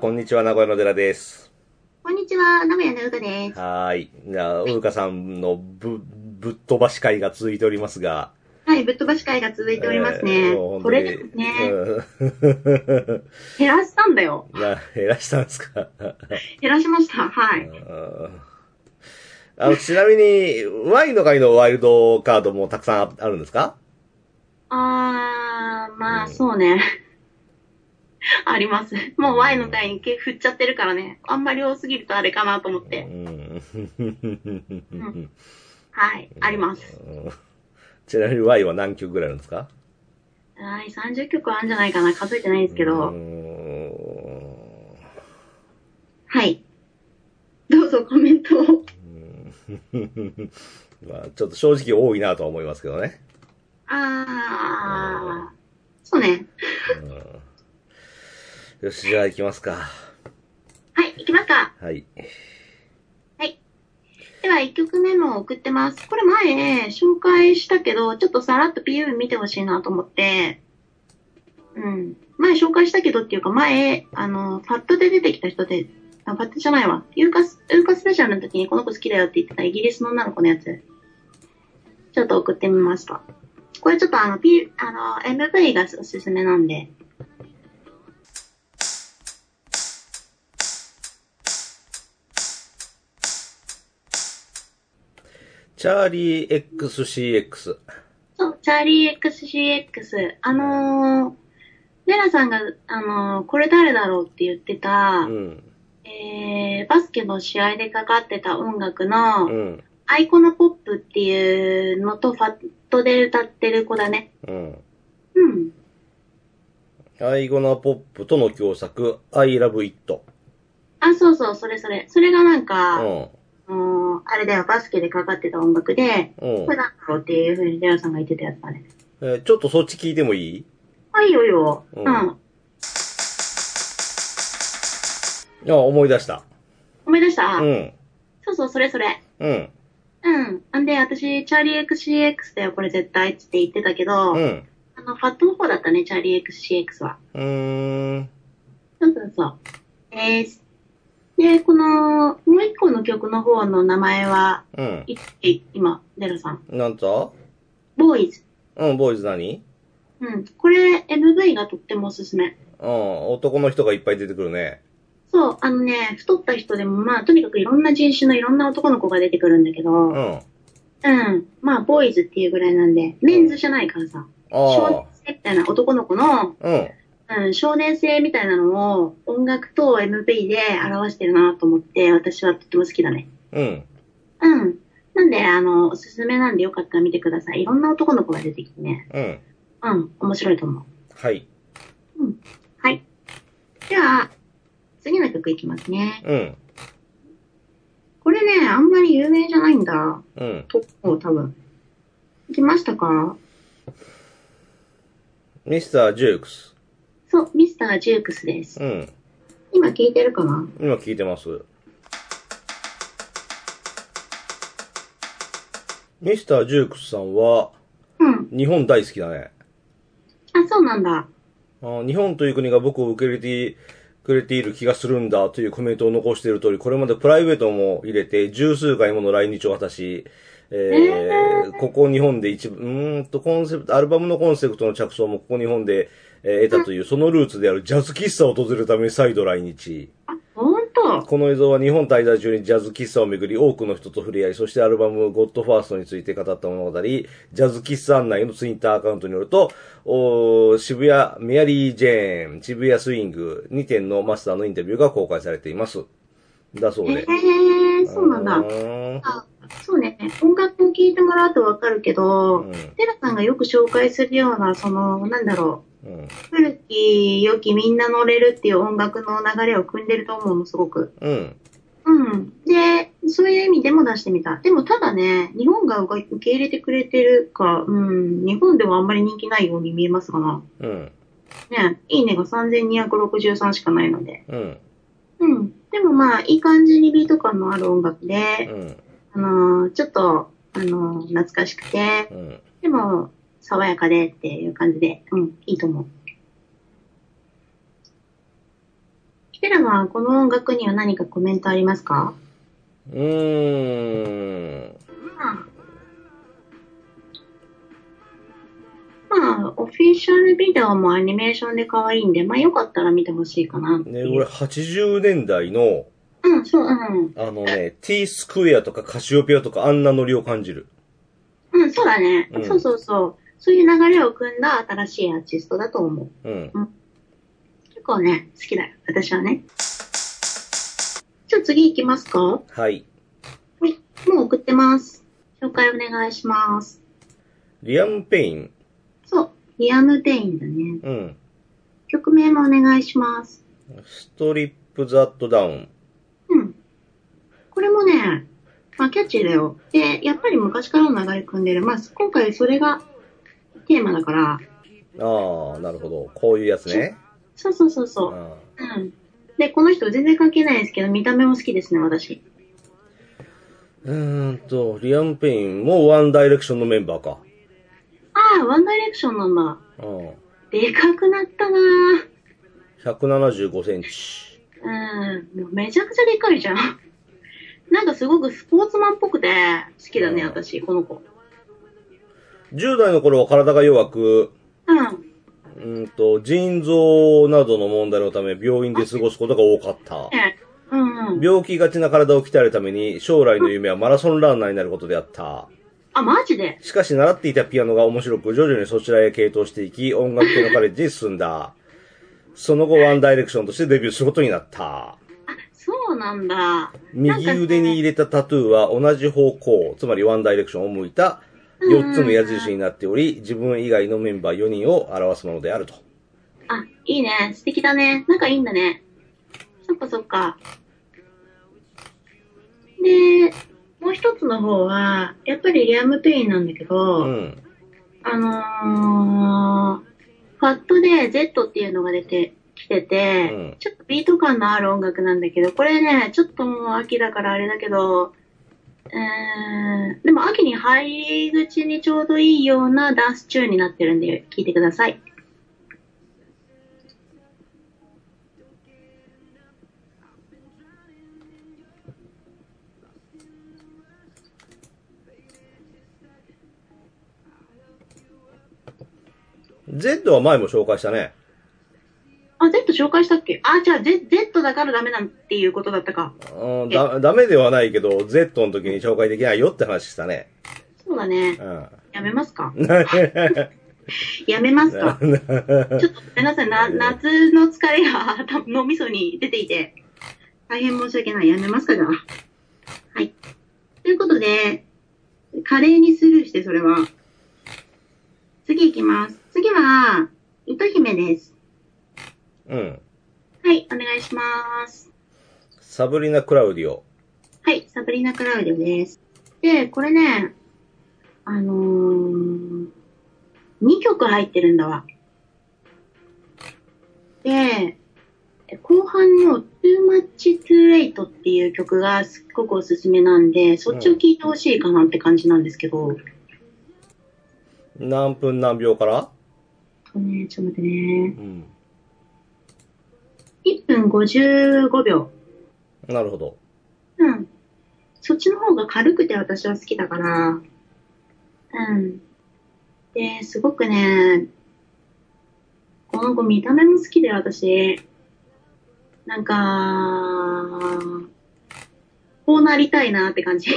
こんにちは、名古屋の寺です。こんにちは、名古屋のうかです。はーい。じゃあ、うーかさんのぶ、ぶっ飛ばし会が続いておりますが。はい、ぶっ飛ばし会が続いておりますね。えーこれで本当にもね、うん減らしたんだよ。な、減らしたんですか？減らしました。はい。うんあの、ちなみに、ワインの会のワイルドカードもたくさんあるんですか？あー、まあ、うんそうね。あります。もう Y の会に毛振っちゃってるからね。あんまり多すぎるとあれかなと思っうて。ん。はい、あります。ちなみに Y は何曲ぐらいあるんですか？はい、30曲あるんじゃないかな。数えてないんですけうど。んはい。どうぞコメントを。まあ、ちょっと正直多いなとは思いますけどね。あー、そうね。うんよし、じゃあ行きますか。はい、行きますか。はい。では、1曲目も送ってます。これ前、紹介したけど、ちょっとさらっと PV 見てほしいなと思って、うん。前紹介したけどっていうか、前、あの、パッドで出てきた人で、あ、パッドじゃないわ。ユーカス、ユーカスペシャルの時にこの子好きだよって言ってたイギリスの女の子のやつ。ちょっと送ってみました。これちょっとあの、P、あの、MV がおすすめなんで。チャーリー XCX。そう、チャーリー XCX。あのー、ネラさんが、あのー、これ誰だろうって言ってた、うん。えー、バスケの試合でかかってた音楽の、うん。アイコナポップっていうのとファットで歌ってる子だね。うん。うん。アイゴナポップとの共作、I love it. あ、そうそう、それそれ。それがなんか、うん。あのーあれだよ、バスケでかかってた音楽で、うんこれなんだろうっていうふうにデラさんが言ってたやつだね。えーちょっとそっち聞いてもいい？あ、いいよいいよ。ううんん。あ、思い出した。思い出した、うん。そうそう、それそれ。うん。うん。んで、私、チャーリー XCX だよ、これ絶対って言ってたけど、うん。あの、ファットの方だったね、チャーリー XCX は。うーん。そうそうそう。です。で、この、もう一個の曲の方の名前は、うん。いい今、デラさん。なんと？ボーイズ。うん、ボーイズ何？うん。これ、MV がとってもおすすめ。うん、男の人がいっぱい出てくるね。そう、あのね、太った人でも、まあ、とにかくいろんな人種のいろんな男の子が出てくるんだけど、ううん。ん。まあ、ボーイズっていうぐらいなんで、メンズじゃないからさ、少年あ性みたいな男の子の、あ。うん。うん、少年性みたいなのを音楽と MV で表してるなと思って、私はとっても好きだね。うん。うん。なんで、あの、おすすめなんでよかったら見てください。いろんな男の子が出てきてね。うん。うん、面白いと思う。はい。はい。では、次の曲いきますね。うん。これね、あんまり有名じゃないんだ。うん。と多分。いきましたか？ミスター・ジュークス。そう、ミスター・ジュークスです。うん。今聞いてるかな？今聞いてます。ミスター・ジュークスさんは、うん。日本大好きだね。あ、そうなんだ。あ日本という国が僕を受け入れてくれている気がするんだというコメントを残している通り、これまでプライベートも入れて十数回もの来日を果たし、えーここ日本で一部、うーんとコンセプト、アルバムのコンセプトの着想もここ日本で、えー得たという、そのルーツであるジャズ喫茶を訪れるために再度来日。この映像は日本滞在中にジャズ喫茶をめぐり多くの人と触れ合い、そしてアルバムゴッドファーストについて語った物語、ジャズ喫茶案内のツイッターアカウントによると、おー渋谷メアリー・ジェーン、渋谷スイング2点のマスターのインタビューが公開されています。だそうえで。ー、そうなんだ。あそうね。音楽を聴いてもらうとわかるけど、うんテラさんがよく紹介するような、その、なんだろうんう、古き良きみんな乗れるっていう音楽の流れを組んでると思うの、すごく。うん。うん。で、そういう意味でも出してみた。でもただね、日本が受け入れてくれてるか、うん、日本ではあんまり人気ないように見えますがな。うん。ね、いいねが3263しかないので。うん。うん。でもまあ、いい感じにビート感のある音楽で、うん。あのーちょっと、あのー懐かしくて、うん。でも、爽やかでっていう感じで、うん、いいと思う。テラはこの音楽には何かコメントありますか？うーん。まあ、オフィシャルビデオもアニメーションで可愛いんで、まあよかったら見てほしいかなね、う。俺80年代の、うん、そう、うん。あのね、T スクエアとかカシオペアとかあんなノリを感じる。うん、そうだね。うんそうそうそう。そういう流れを汲んだ新しいアーティストだと思う。うん。結構ね、好きだよ。私はね。じゃあ次行きますかははい。い。もう送ってます。紹介お願いします。リアム・ペイン。そう。リアム・ペインだね。うん。曲名もお願いします。 Strip That Down。うん。これもね、まあキャッチーだよ。で、やっぱり昔からの流れ汲んでる。まあ今回それがテーマだから。ああ、なるほど。こういうやつね。そうそうそうそう。あうん。で、この人全然関係ないですけど、見た目も好きですね、私。ーうーんと、リアム・ペインもワンダイレクションのメンバーか。ああ、ワンダイレクションなんだ。うん。でかくなったな175センチ。うん。もうめちゃくちゃでかいじゃん。なんかすごくスポーツマンっぽくて好きだね、うん私、この子。10代の頃は体が弱く、うん。うーんと、腎臓などの問題のため病院で過ごすことが多かった。えうんうん。病気がちな体を鍛えるために将来の夢はマラソンランナーになることであった。あ、マジで？しかし習っていたピアノが面白く徐々にそちらへ傾倒していき、音楽系のカレッジに進んだ。その後ワンダイレクションとしてデビューすることになった。あ、そうなんだ。右腕に入れたタトゥーは同じ方向、つまりワンダイレクションを向いた4つの矢印になっており、自分以外のメンバー4人を表すものであると。あ、いいね。素敵だね。仲いいんだね。そっかそっか。で、もう一つの方は、やっぱりリアム・ペインなんだけど、うん。あのー、ファットで Z っていうのが出てきてて、うんちょっとビート感のある音楽なんだけど、これね、ちょっともう秋だからあれだけど、えー、でも秋に入り口にちょうどいいようなダンスチューンになってるんで、聴いてください。Z は前も紹介したね。あ、Z 紹介したっけ？あ、じゃあ Z, Z だからダメなんていうことだったか。うん、だ、ダメではないけど、Z の時に紹介できないよって話したね。そうだね。うん。やめますか？やめますか？ちょっとごめんなさい。な、夏の疲れが頭脳みそに出ていて、大変申し訳ない。やめますか、じゃあ。はい。ということで、華麗にスルーして、それは。次行きます。次は、糸姫です。うん。はい、お願いします。サブリナ・クラウディオ。はい、サブリナ・クラウディオです。で、これね、あのー、2曲入ってるんだわ。で、後半の Too Much Too Late っていう曲がすっごくおすすめなんで、そっちを聴いてほしいかなって感じなんですけど、何分何秒から？とね、ちょっと待ってね。うん。1分55秒。なるほど。うん。そっちの方が軽くて私は好きだから、うん。で、すごくね、この子見た目も好きで私、なんか、こうなりたいなって感じ。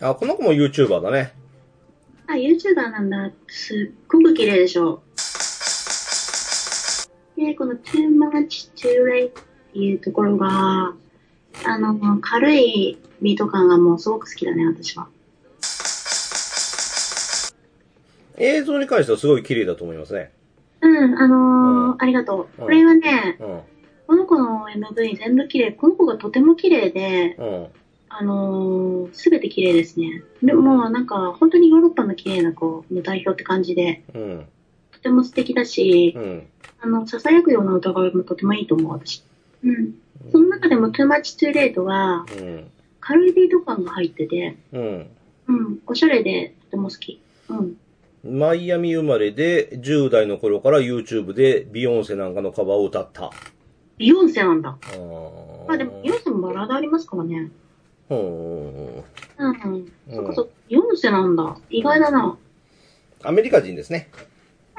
あ、この子も YouTuber だね。あ、YouTuber なんだ。すっごく綺麗でしょ。で、この too much too late っていうところが、あの、軽いビート感がもうすごく好きだね、私は。映像に関してはすごい綺麗だと思いますね。うん、あのーうんありがとう。うんこれはね、うん。この子の MV 全部綺麗。この子がとても綺麗で、うん。あのすべて綺麗ですね。でも、なんか、本当にヨーロッパの綺麗な子の代表って感じで、うん。とても素敵だし、うん。あの、囁くような歌声もとてもいいと思う、私。うん。その中でも Too Much Too Late は、うん。軽いビート感が入ってて、うん。うん、おしゃれでとても好き。うん。マイアミ生まれで、10代の頃から YouTube でビヨンセなんかのカバーを歌った。ビヨンセなんだ。あーまあでも、ビヨンセもバラードありますからね。うん。うんそっかそっか、ビヨンセなんだ。意外だな。アメリカ人ですね。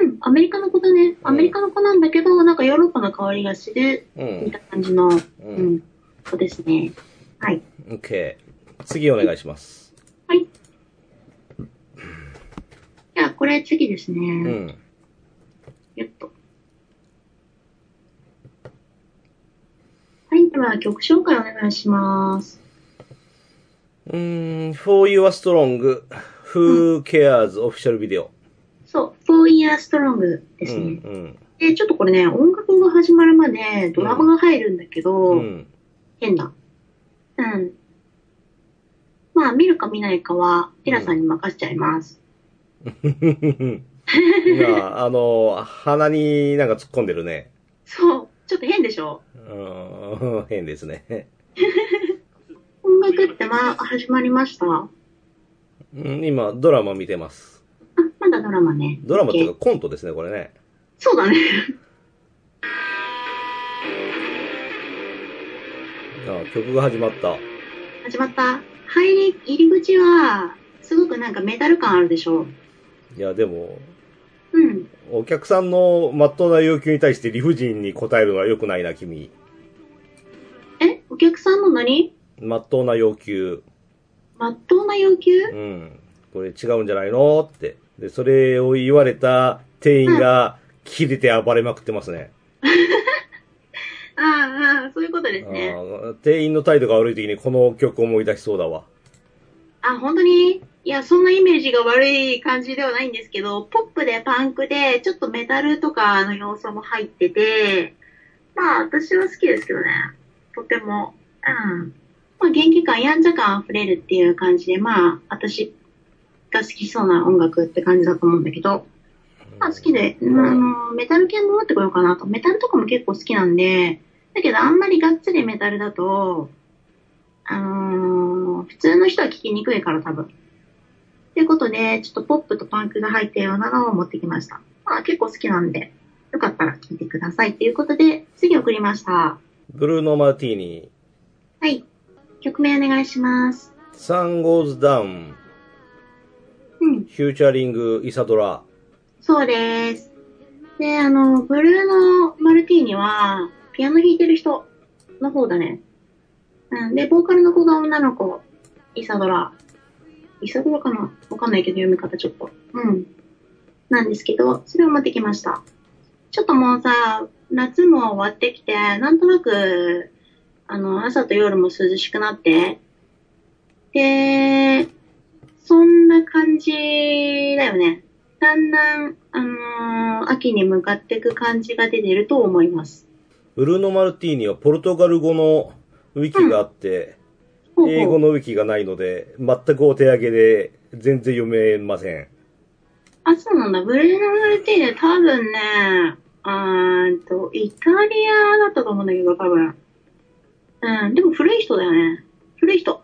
うん、アメリカの子だね。アメリカの子なんだけど、なんかヨーロッパの香りがする、うみん。たいな感じの、う。うんん、子ですね。はい。OK。次お願いします。はい。じゃあ、これ次ですね。うん。よっと。はい、では曲紹介お願いします。うーん、For Your Strong, Who Cares Official Video。そう、4 Year Strong ですうん、ね。うん。で、ちょっとこれね、音楽が始まるまでドラマが入るんだけど、うん。変だ。うん。まあ、見るか見ないかは、テラさんに任せちゃいます。まあ、あの、鼻になんか突っ込んでるね。そう、ちょっと変でしょ？うん、変ですね。音楽ってまあ、始まりました？あ、うん今、ドラマ見てます。ドラマね。ドラマっていうかコントですね、これね。そうだね。あ曲が始まった。始まった。入り、入り口は、すごくなんかメタル感あるでしょいや、でも、うん。お客さんの真っ当な要求に対して理不尽に答えるのは良くないな、君。え？お客さんの何？真っ当な要求。まっとうな要求？うん。これ違うんじゃないの？って。で、それを言われた店員が、切れて暴れまくってますね。ああ、そういうことですね。店員の態度が悪い時にこの曲を思い出しそうだわ。あ、本当に？いや、そんなイメージが悪い感じではないんですけど、ポップでパンクで、ちょっとメタルとかの要素も入ってて、まあ、私は好きですけどね。とても。うん。まあ、元気感、やんちゃ感溢れるっていう感じで、まあ、私が好きそうな音楽って感じだと思うんだけど、まあ、好きで、うんあの、メタル系も持ってこようかなと。メタルとかも結構好きなんで、だけどあんまりがっつりメタルだと、あのー普通の人は聞きにくいから多分。ということで、ちょっとポップとパンクが入ったようなのを持ってきました。まあ結構好きなんで、よかったら聞いてください。ということで、次送りました。ブルーノ・マルティーニ、はい。曲名お願いします。Sun Goes Down、うん、フューチャリング・イサドラ。そうです。で、あの、ブルーノ・マルティーニは、ピアノ弾いてる人の方だね。うん。で、ボーカルの子が女の子、イサドラ。イサドラかな？わかんないけど読み方ちょっと。うん。なんですけど、それを持ってきました。ちょっともうさ、夏も終わってきて、なんとなく、あの、朝と夜も涼しくなって、で、そんな感じだよね。だんだん、あのー秋に向かっていく感じが出てると思います。ブルーノ・マルティーニはポルトガル語のウィキがあって、ほうほう英語のウィキがないので、全くお手上げで全然読めません。あ、そうなんだ。ブレーノ・マルティーネ、多分ね、あーんと、イタリアだったと思うんだけど、多分。うん、でも古い人だよね。古い人。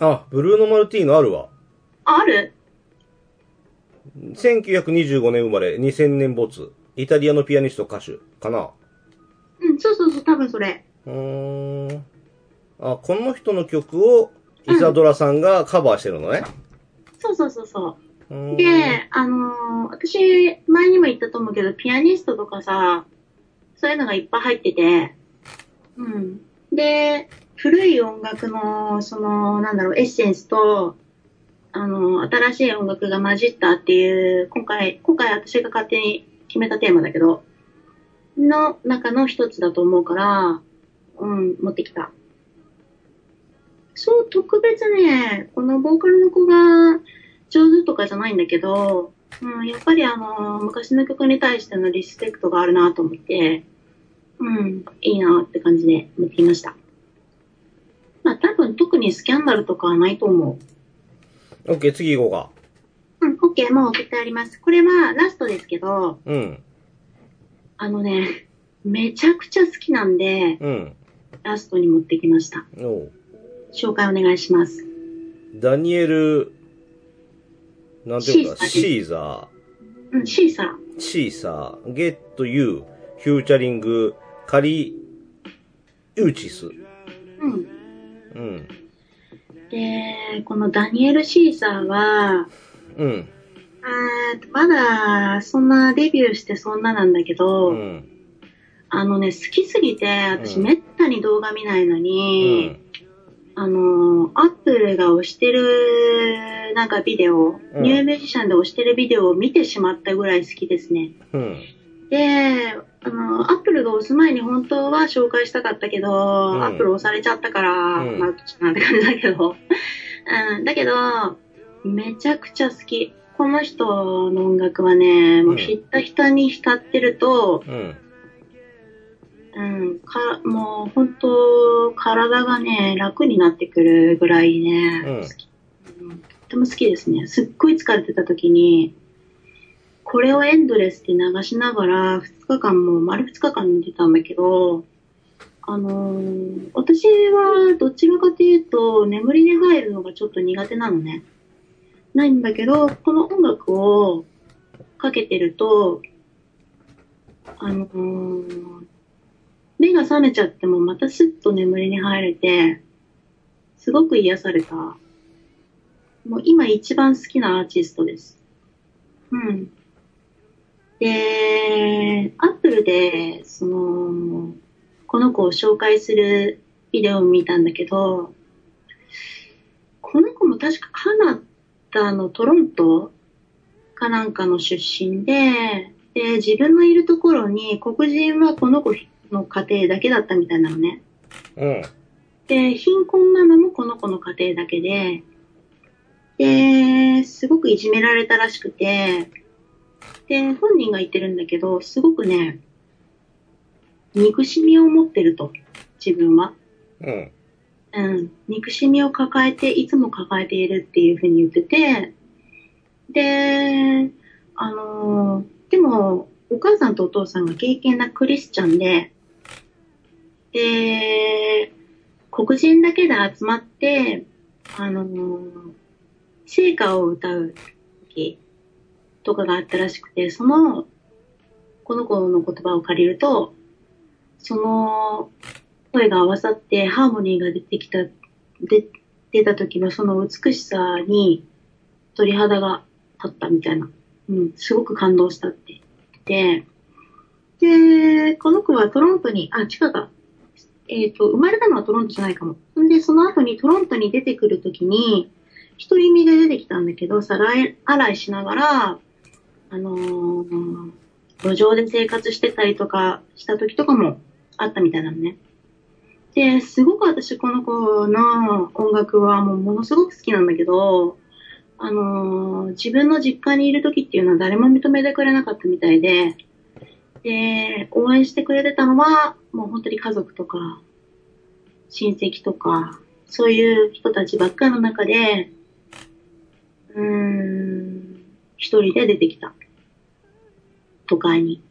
あ、ブルーノ・マルティーノあるわ。あ、ある1925年生まれ、2000年没。イタリアのピアニスト歌手かな？うん、そうそうそう、多分それ。うーん。あ、この人の曲をイサドラさんがカバーしてるのね。そうそうそうそうう。ーんで、あのー私、前にも言ったと思うけど、ピアニストとかさ、そういうのがいっぱい入ってて、うん。で、古い音楽の、その、なんだろう、エッセンスと、あの新しい音楽が混じったっていう、今回、今回私が勝手に決めたテーマだけど、の中の一つだと思うから、うん、持ってきた。そう、特別ね、このボーカルの子が、上手とかじゃないんだけど、うん、やっぱりあの、昔の曲に対してのリスペクトがあるなと思って、うん、いいなって感じで持ってきました。まあ多分特にスキャンダルとかはないと思うオッケー、次行こう。うん、OK、もう送ってあります。これはラストですけど、うん。あのね、めちゃくちゃ好きなんで、うん。ラストに持ってきました。おう紹介お願いします。ダニエル、なんていうのかな、シーザーシーザうん、シーサシーサー、ゲットユー、フューチャリング、カリウーチス。ー。うん。うん。で、このダニエル・シーサーは、うん。あーまだ、そんなデビューしてそんななんだけど、うん。あのね、好きすぎて、私うんめったに動画見ないのうに、ん。あの、アップルが推してる、なんかビデオ、うんニューミュージシャンで推してるビデオを見てしまったぐらい好きですね。うん。で、あの、アップルが押す前に本当は紹介したかったけど、んアップル押されちゃったから、うんまあ、なんて感じだけど、うん、だけど、めちゃくちゃ好き。この人の音楽はね、もうひったひたに浸ってると、うん。うん、か、もう本当、体がね、楽になってくるぐらいね、うん好き。うんとっても好きですね。すっごい疲れてた時に、これをエンドレスで流しながら、2日間も、丸2日間見てたんだけど、あのー私はどちらかというと、眠りに入るのがちょっと苦手なのね。ないんだけど、この音楽をかけてると、あのー目が覚めちゃってもまたスッと眠りに入れて、すごく癒された。もう今一番好きなアーティストです。うん。で、アップルで、その、この子を紹介するビデオを見たんだけど、この子も確かカナダのトロントかなんかの出身で、で、自分のいるところに黒人はこの子の家庭だけだったみたいなのね。うん。で、貧困なのもこの子の家庭だけで、で、すごくいじめられたらしくて、で、本人が言ってるんだけど、すごくね、憎しみを持ってると、自分は。うん。うん、憎しみを抱えて、いつも抱えているっていうふうに言ってて、で、あのーでも、お母さんとお父さんが敬虔なクリスチャンで、で、黒人だけで集まって、あのー聖歌を歌う時とかがあったらしくて、その、この子の言葉を借りると、その声が合わさってハーモニーが出てきた、で出た時のその美しさに鳥肌が立ったみたいな。うん、すごく感動したって言って、で、この子はトロントに、あ、地下が、えっ、と、生まれたのはトロントじゃないかも。んで、その後にトロントに出てくるときに、一人身で出てきたんだけど、皿洗いしながら、あのー路上で生活してたりとかした時とかもあったみたいなのね。で、すごく私この子の音楽はもうものすごく好きなんだけど、あのー自分の実家にいる時っていうのは誰も認めてくれなかったみたいで、で、応援してくれてたのは、もう本当に家族とか、親戚とか、そういう人たちばっかの中で、うーん、一人で出てきた。都会に。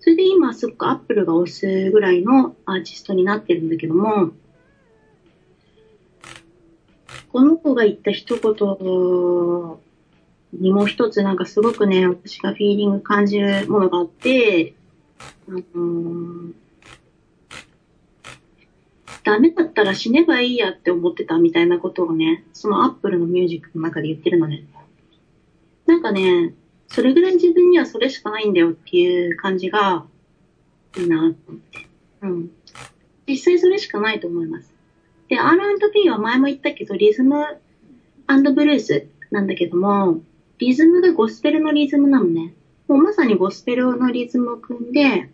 それで今すっごくアップルが推すぐらいのアーティストになってるんだけども、この子が言った一言にもう一つなんかすごくね、私がフィーリング感じるものがあって、あのーダメだったら死ねばいいやって思ってたみたいなことをね、そのアップルのミュージックの中で言ってるのね。なんかね、それぐらい自分にはそれしかないんだよっていう感じがいいなと思って。うん。実際それしかないと思います。で、R&B は前も言ったけど、リズムブルースなんだけども、リズムがゴスペルのリズムなのね。もうまさにゴスペルのリズムを組んで、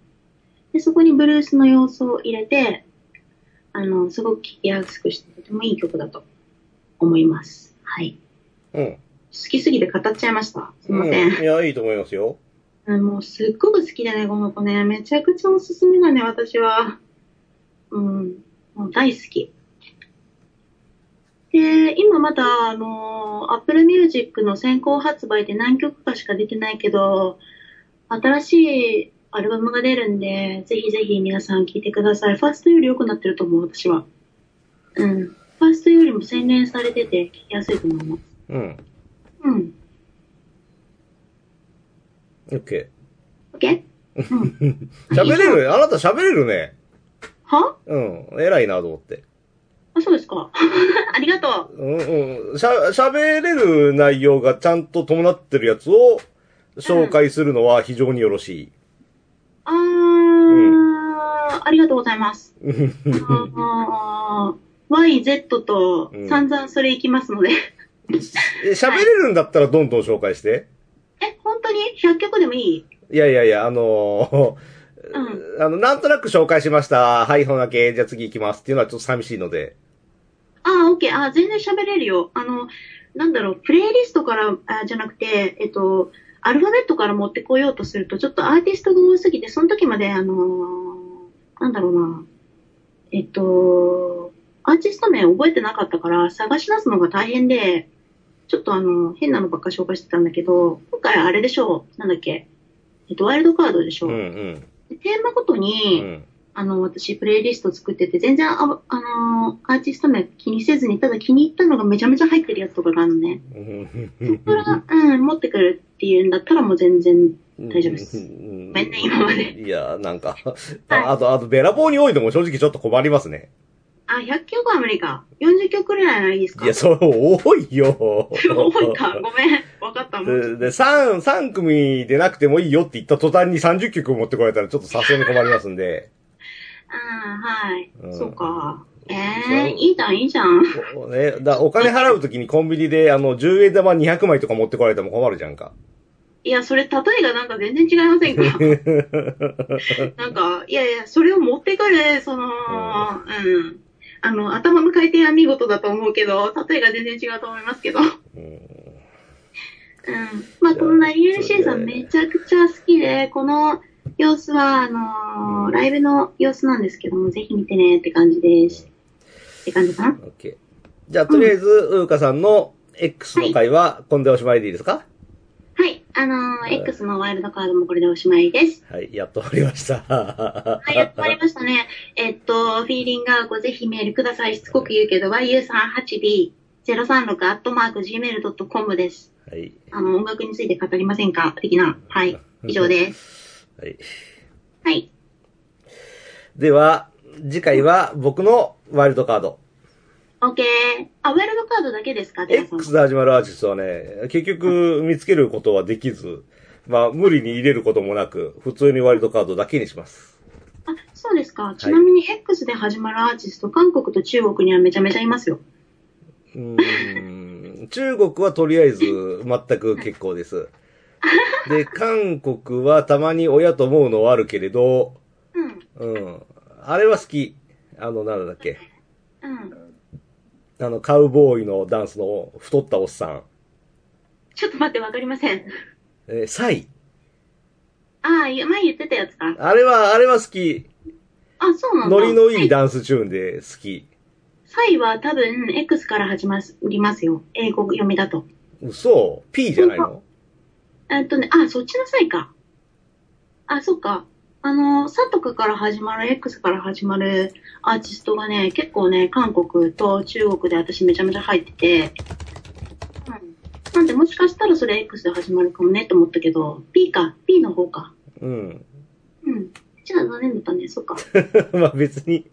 で、そこにブルースの要素を入れて、あの、すごく聴きやすくしてとてもいい曲だと思います。はい。うん。好きすぎて語っちゃいました。すいません。うんいや、いいと思いますよ。うんもうすっごく好きでね、この子ね。めちゃくちゃおすすめだね、私は。うん。もう大好き。で、今まだ、あの、Apple Music の先行発売で何曲かしか出てないけど、新しいアルバムが出るんで、ぜひぜひ皆さん聴いてください。ファーストより良くなってると思う、私は。うん。ファーストよりも洗練されてて聴きやすいと思います。うん。うん。オッケ OK? うん。ー。喋れる？あなた喋れるね。は？うん。偉いなと思って。あ、そうですか。ありがとう。うんうん。しゃ、喋れる内容がちゃんと伴ってるやつを紹介するのは非常によろしい。あー、ありがとうございます。うんあー YZ と散々それいきますので。え喋れるんだったらどんどん紹介して。え、本当に ?100 曲でもいい？いやいやいや、あのうん。あの、なんとなく紹介しました。はい、ほなけ、じゃあ次行きますっていうのはちょっと寂しいので。あー、オッケー。あー、全然喋れるよ。あの、なんだろう、プレイリストから、あじゃなくて、えっと、アルファベットから持ってこようとすると、ちょっとアーティストが多すぎて、その時まで、あのーなんだろうな、えっと、アーティスト名覚えてなかったから、探し出すのが大変で、ちょっとあの、変なのばっか紹介してたんだけど、今回あれでしょう、なんだっけ、えっと、ワイルドカードでしょ。うんうん。でテーマごとうに、ん。あの、私、プレイリスト作ってて、全然、あ、あのーアーティスト名気にせずに、ただ気に入ったのがめちゃめちゃ入ってるやつとかがあるのね。そこから、うん、持ってくるっていうんだったらもう全然、大丈夫ですごめんね今までいや、なんか、ああと、あと、べらぼうに多いのも正直ちょっと困りますね。あ、100曲は無理か。40曲くらいならいいですか？いや、そう、多いよ。多いか。ごめん。わかった。もうで、で、3、三組でなくてもいいよって言った途端に30曲持ってこられたらちょっとさすがに困りますんで。うん、はい。うんそうか。ええいいじゃん、いいじゃん。おね、だお金払うときにコンビニで、あの、10円玉200枚とか持ってこられても困るじゃんか。いや、それ、例えがなんか全然違いませんか？なんか、いやいや、それを持ってくる、その、うん。あの、頭の回転は見事だと思うけど、例えが全然違うと思いますけど。うん。うんまあ、このナリエルシーさんめちゃくちゃ好きで、この様子は、あのーうんライブの様子なんですけども、ぜひ見てねって感じです。って感じかなオッケー。じゃあ、とりあえず、ウーカさんの X の回は、こんでおしまいでいいですか？はい。あのー X のワイルドカードもこれでおしまいです。はい、やっと終わりました。はい、やっと終わりましたね。えっと、フィーリングアウトぜひメールください。しつこく言うけど、yu38b036-gmail.com です。はい。あの、音楽について語りませんか？的な。はい。以上です。はい。はい。では、次回は僕のワイルドカード。OK。あ、ワイルドカードだけですか？X で始まるアーティストはね、結局見つけることはできず、まあ無理に入れることもなく、普通にワイルドカードだけにします。あ、そうですか。ちなみに X で始まるアーティスト、韓国と中国にはめちゃめちゃいますよ。うーん 中国はとりあえず全く結構です。で、韓国はたまに親と思うのはあるけれど、うん。うん。あれは好き。あの、なんだっけ。うん。あの、カウボーイのダンスの太ったおっさん。ちょっと待って、わかりません。えーサイ。ああ、前言ってたやつか。あれは、あれは好き。あ、そうなんだ。ノリのいいダンスチューンで好き。サイは多分 X から始まりますよ。英語読みだと。嘘 ?P じゃないの？えっとね、あ、そっちのサイか。あ、そっか。あの、サとかから始まる、X から始まるアーティストがね、結構ね、韓国と中国で私めちゃめちゃ入ってて、うん。なんでもしかしたらそれ X で始まるかもねって思ったけど、P か、P の方か。うん。うん。じゃあ残念だったね、そっか。まあ別に、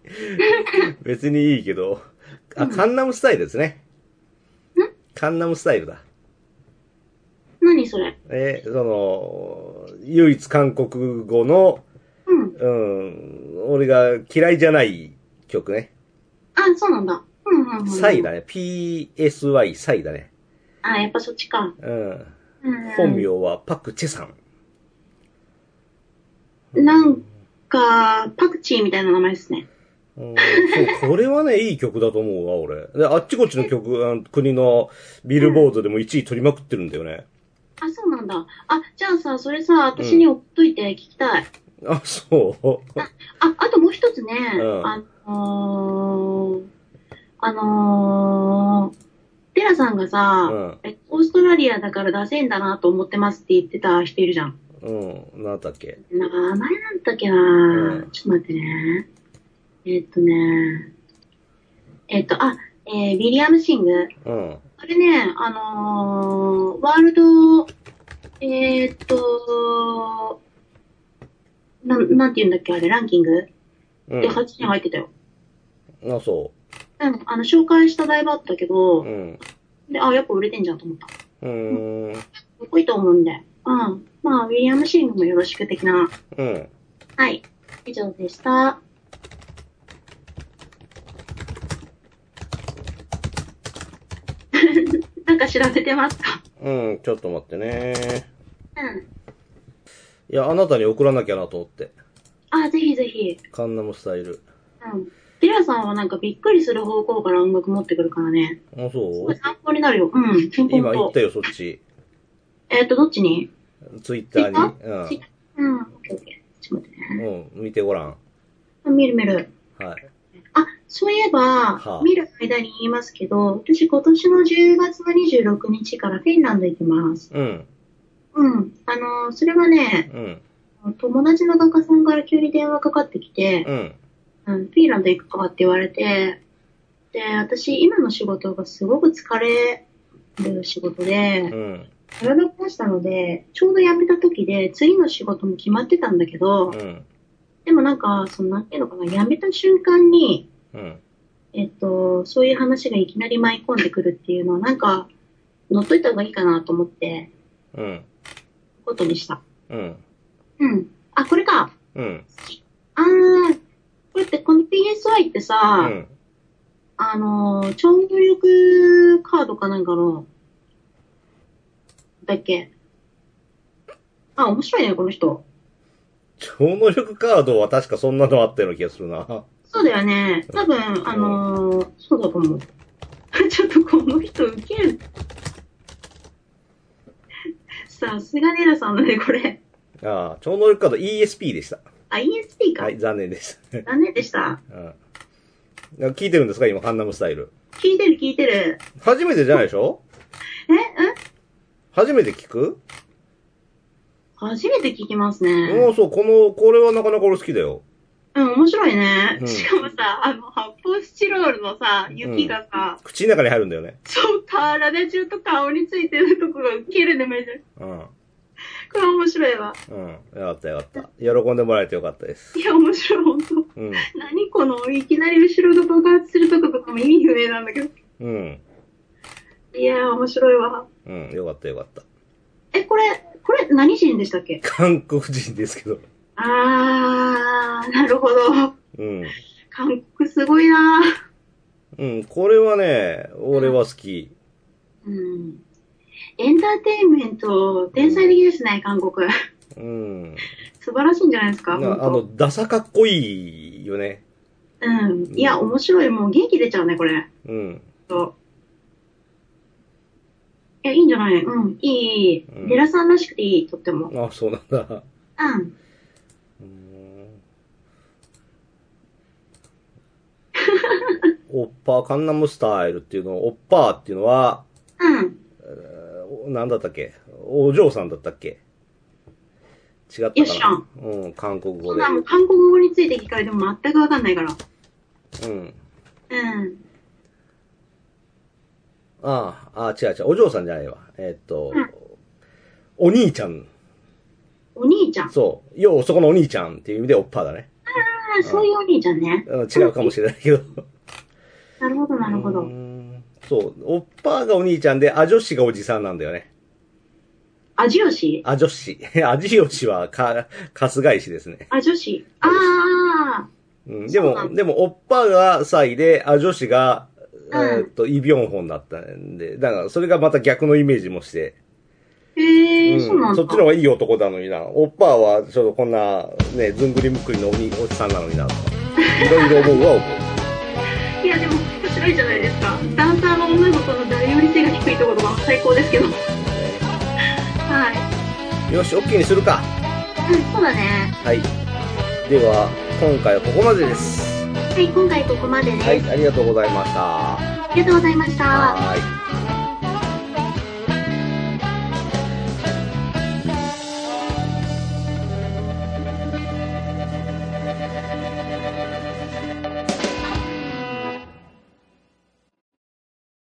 別にいいけど。あ、うんカンナムスタイルですね。ん？カンナムスタイルだ。何それ？えーその、唯一韓国語の、うん。うん、俺が嫌いじゃない曲ね。あ、そうなんだ。うんうんうん。サイだね。PSY サイだね。あ、やっぱそっちか。うん。うん。本名はパクチェさん。なんか、パクチーみたいな名前ですね。うん、そう、これはね、いい曲だと思うわ、俺。で、あっちこっちの曲、あの国のビルボードでも1位取りまくってるんだよね。あ、そうなんだ。あ、じゃあさ、それさ、私に追っといて聞きたい。あ、そう。あ、あともう一つね、うんあのー、あのー、テラさんがさ、うんえオーストラリアだから出せんだなと思ってますって言ってた人いるじゃん。うん、なんだっけ？名前なんだっけな、うんちょっと待ってね。えーっとね、えーっと、あ、えー、ウィリアム・シング。うん。あれね、あのー、ワールド、えーっと、なんて言うんだっけ、あれ、ランキング？うんで8位に入ってたよ。あ、そうん、あの、紹介した台場あったけう。ど、うん。で、あ、やっぱ売れてんじゃんと思った。うーん。かっこいいと思うんで。うん。まあ、ウィリアム・シングもよろしく的な。うん。はい。以上でした。なんか調べてますか？うん、ちょっと待ってね。うん。いや、あなたに送らなきゃなと思って。あ、ぜひぜひ。カンナムスタイル。うん。ディラさんはなんかびっくりする方向から音楽持ってくるからね。あ、すそう？ごい参考になるよ。うん。ほんとほんと今言ったよ、そっち。えっ、と、どっちに？ツイッターに。うん。オッケーオッケー。ちょっと待ってね。うん。うん、見てごらん。あ見る見る。はい。あ、そういえば、はあ見る間に言いますけど、私今年の10月の26日からフィンランド行きます。うん。うん。あの、それはね、うん。友達の画家さんから急に電話かかってきて、うん。うん、フィンランド行くかって言われて、で、私今の仕事がすごく疲れる仕事で、うん。体を壊したので、ちょうど辞めた時で、次の仕事も決まってたんだけど、うん。でもなんか、その、なんていうのかな、辞めた瞬間に、うん。えっと、そういう話がいきなり舞い込んでくるっていうのは、なんか、乗っといた方がいいかなと思って、うん。ことにした。うん。うん。あ、これか。うん。あー、これって、この PSY ってうさ、ん。あのー、超能力カードかなんかの、だっけ？あ、面白いね、この人。超能力カードは確かそんなのあったような気がするな。そうだよね。多分、あのー、そうだと思う。ちょっとこの人ウケる。さすがネラさんだね、これ。ああ、超能力カード ESP でした。あ、ESP か。はい、残念です。残念でした。うん。聞いてるんですか今、カンナムスタイル。聞いてる聞いてる。初めてじゃないでしょ？え、うん初めて聞く？初めて聞きますうね。ん、そう、この、これはなかなか俺好きだよ。うん、面白いね。うんしかもさ、あの、発泡スチロールのさ、雪がさ、口の中に入るんだよね。そう、体中と顔についてるとこがウケるね、めちゃ。うん。これ面白いわ。うん。よかったよかった。喜んでもらえてよかったです。いや、面白い、ほんと。うん。何この、いきなり後ろが爆発するとことかも意味不明なんだけど。うん。いやー、面白いわ。うん。よかったよかった。え、これ、これ何人でしたっけ？韓国人ですけど。あー、なるほど。うん。韓国すごいなうん。これはね、俺は好き。うん。エンターテインメント、天才的ですね、韓国。うん。素晴らしいんじゃないですか、なあの、ダサかっこいいよね。うん。いや、面白い。もう元気出ちゃうね、これ。うん。そう。いや、いいんじゃない？うん。いい、いい。さんらしくていい、とっても。あ、そうなんだ。うん。うんオッパーカンナムスタイルっていうの、オッパーっていうのは、うん。おなんだったっけ？お嬢さんだったっけ？違ったかな？うん、韓国語でそんな。もう韓国語について聞かれても全くわかんないから。うん。うん。ああ、あ違う違う、お嬢さんじゃないわ。えっと、うんお兄ちゃん。お兄ちゃん？あそう。よう、そこのお兄ちゃんっていう意味でオッパーだね。あ、そういうお兄ちゃんね。うん違うかもしれないけど。なるほど、なるほうど。んそう。オッパーがお兄ちゃんで、ア女子がおじさんなんだよね。味吉ア女子。アジヨシはか、春日石ですね。味吉。ああ、うん、でも、でも、オッパーがサイで、ア女子が、うんえーっと、イ・ビョンホンだったんで、だから、それがまた逆のイメージもして、へえ、うんそうなんだ。そっちの方がいい男なのにな。オッパーは、ちょっとこんな、ね、ずんぐりむっくりのおにおじさんなのにな、とか。いろいろ思うは思う。いじゃないですか。ダンサーの女の子の誰より背が低いところが最高ですけど。はい。よし、OK にするか。うん、そうだね。はい。では、今回はここまでです。はい、今回ここまでです。はい、ありがとうございました。ありがとうございました。はーい。